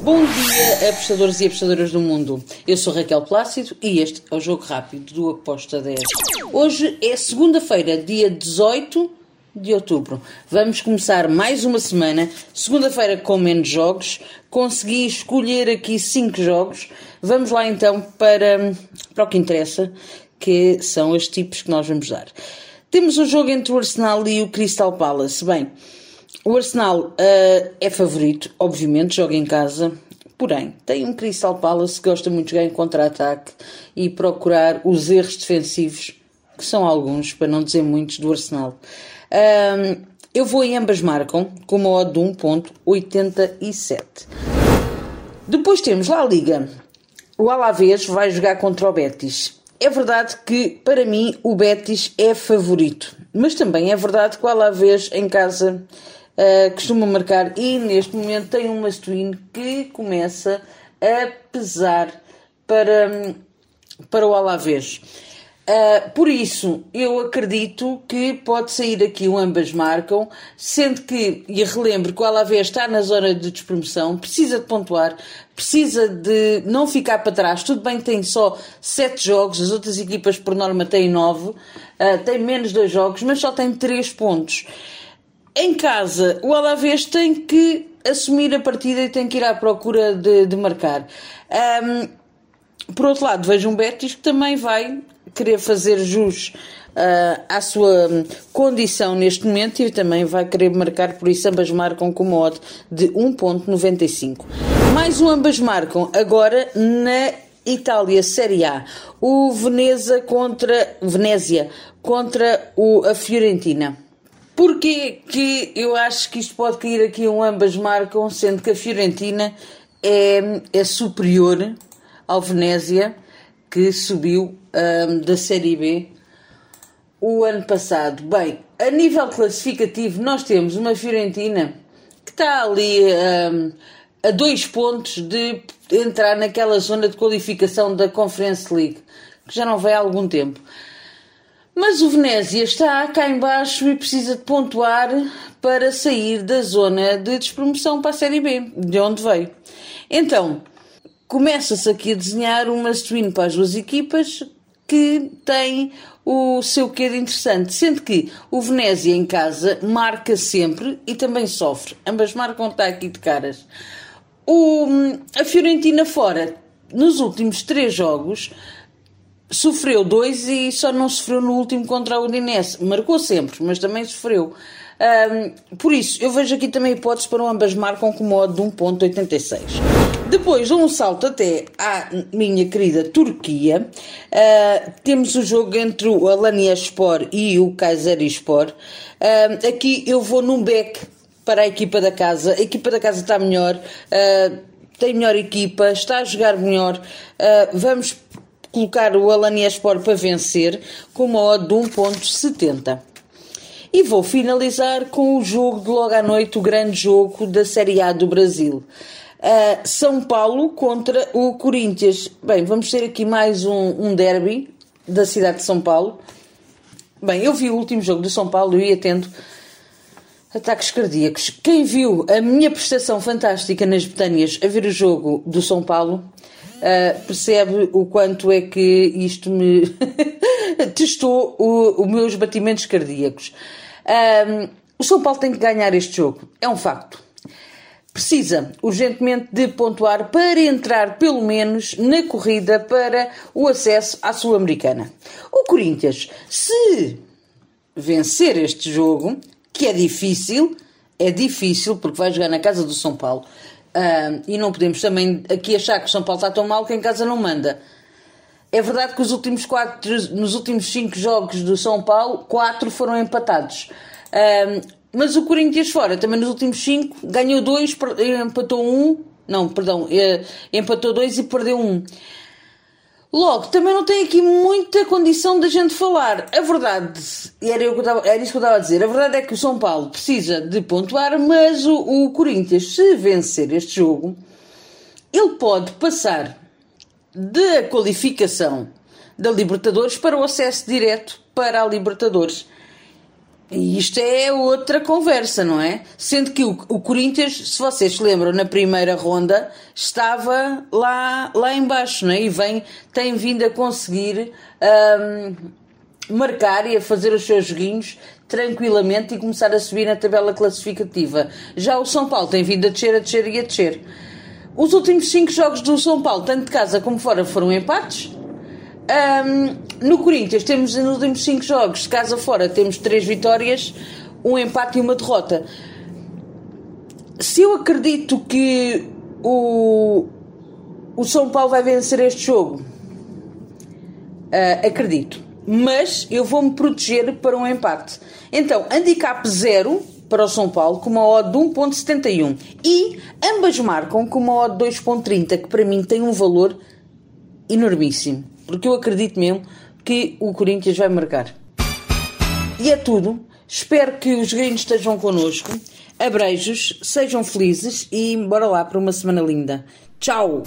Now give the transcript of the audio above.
Bom dia, apostadores e apostadoras do mundo. Eu sou Raquel Plácido e este é o Jogo Rápido do Aposta 10. Hoje é segunda-feira, dia 18 de outubro. Vamos começar mais uma semana, segunda-feira com menos jogos. Consegui escolher aqui 5 jogos. Vamos lá então para, para o que interessa, que são os tipos que nós vamos dar. Temos o jogo entre o Arsenal e o Crystal Palace. Bem, o Arsenal uh, é favorito, obviamente, joga em casa. Porém, tem um Crystal Palace que gosta muito de em contra-ataque e procurar os erros defensivos, que são alguns, para não dizer muitos, do Arsenal. Eu vou em ambas marcam, com uma odd de 1.87. Depois temos lá a Liga. O Alavés vai jogar contra o Betis. É verdade que, para mim, o Betis é favorito. Mas também é verdade que o Alavés em casa uh, costuma marcar e neste momento tem uma twin que começa a pesar para, para o Alavés. Uh, por isso, eu acredito que pode sair aqui o ambas marcam, sendo que, e relembro que o Alavés está na zona de despromoção, precisa de pontuar, precisa de não ficar para trás. Tudo bem que tem só sete jogos, as outras equipas por norma têm nove, uh, tem menos dois jogos, mas só tem três pontos. Em casa, o Alavés tem que assumir a partida e tem que ir à procura de, de marcar. Um, por outro lado, vejo um Betis que também vai querer fazer jus uh, à sua condição neste momento e também vai querer marcar, por isso ambas marcam com uma odd de 1.95. Mais um ambas marcam agora na Itália Série A. O Veneza contra Venezia contra o, a Fiorentina. Porquê que eu acho que isto pode cair aqui um ambas marcam, sendo que a Fiorentina é, é superior ao Venezia, que subiu um, da Série B o ano passado. Bem, a nível classificativo, nós temos uma Fiorentina que está ali um, a dois pontos de entrar naquela zona de qualificação da Conference League, que já não vai há algum tempo. Mas o Venezia está cá embaixo e precisa de pontuar para sair da zona de despromoção para a Série B, de onde veio. Então, começa-se aqui a desenhar uma stream para as duas equipas que tem o seu quê de interessante, sendo que o Venezia em casa marca sempre e também sofre. Ambas marcam está aqui de caras. O, a Fiorentina fora, nos últimos três jogos, sofreu dois e só não sofreu no último contra o Udinese. Marcou sempre, mas também sofreu. Um, por isso, eu vejo aqui também hipóteses para ambas marcam com modo de 1.86. Depois um salto até à minha querida Turquia. Uh, temos o jogo entre o Alanya Sport e o Kayserispor. Uh, aqui eu vou num back para a equipa da casa. A equipa da casa está melhor, uh, tem melhor equipa, está a jogar melhor. vamos colocar o Alanya Sport para vencer com uma odd de 1.70. E vou finalizar com o jogo de logo à noite, o grande jogo da Série A do Brasil. Uh, São Paulo contra o Corinthians. Bem, vamos ter aqui mais um, um derby da cidade de São Paulo. Bem, eu vi o último jogo do São Paulo e ia tendo ataques cardíacos. Quem viu a minha prestação fantástica nas Betânias a ver o jogo do São Paulo uh, percebe o quanto é que isto me testou os meus batimentos cardíacos. Um, o São Paulo tem que ganhar este jogo, é um facto. Precisa urgentemente de pontuar para entrar, pelo menos, na corrida para o acesso à Sul-Americana. O Corinthians, se vencer este jogo, que é difícil, é difícil porque vai jogar na casa do São Paulo. Uh, e não podemos também aqui achar que o São Paulo está tão mal que em casa não manda. É verdade que os últimos quatro, nos últimos cinco jogos do São Paulo, quatro foram empatados. Um, mas o Corinthians fora, também nos últimos cinco, ganhou dois, empatou um, não, perdão, eh, empatou dois e perdeu um. Logo, também não tem aqui muita condição da gente falar. A verdade, e era, eu estava, era isso que eu estava a dizer, a verdade é que o São Paulo precisa de pontuar, mas o, o Corinthians, se vencer este jogo, ele pode passar da qualificação da Libertadores para o acesso direto para a Libertadores. E isto é outra conversa, não é? Sendo que o, o, Corinthians, se vocês se lembram, na primeira ronda estava lá, lá embaixo, não é? E vem, tem vindo a conseguir um, marcar e a fazer os seus joguinhos tranquilamente e começar a subir na tabela classificativa. Já o São Paulo tem vindo a descer, a descer e a descer. Os últimos cinco jogos do São Paulo, tanto de casa como fora, foram empates. Um, no Corinthians temos nos últimos 5 jogos, de casa fora, temos 3 vitórias, um empate e uma derrota. Se eu acredito que o, o São Paulo vai vencer este jogo, uh, acredito. Mas eu vou-me proteger para um empate. Então, handicap 0 para o São Paulo com uma odd de 1.71 e ambas marcam com uma odd de 2.30 que para mim tem um valor enormíssimo porque eu acredito mesmo que o Corinthians vai marcar. E é tudo. Espero que os gringos estejam connosco. Abreijos, sejam felizes e bora lá para uma semana linda. Tchau!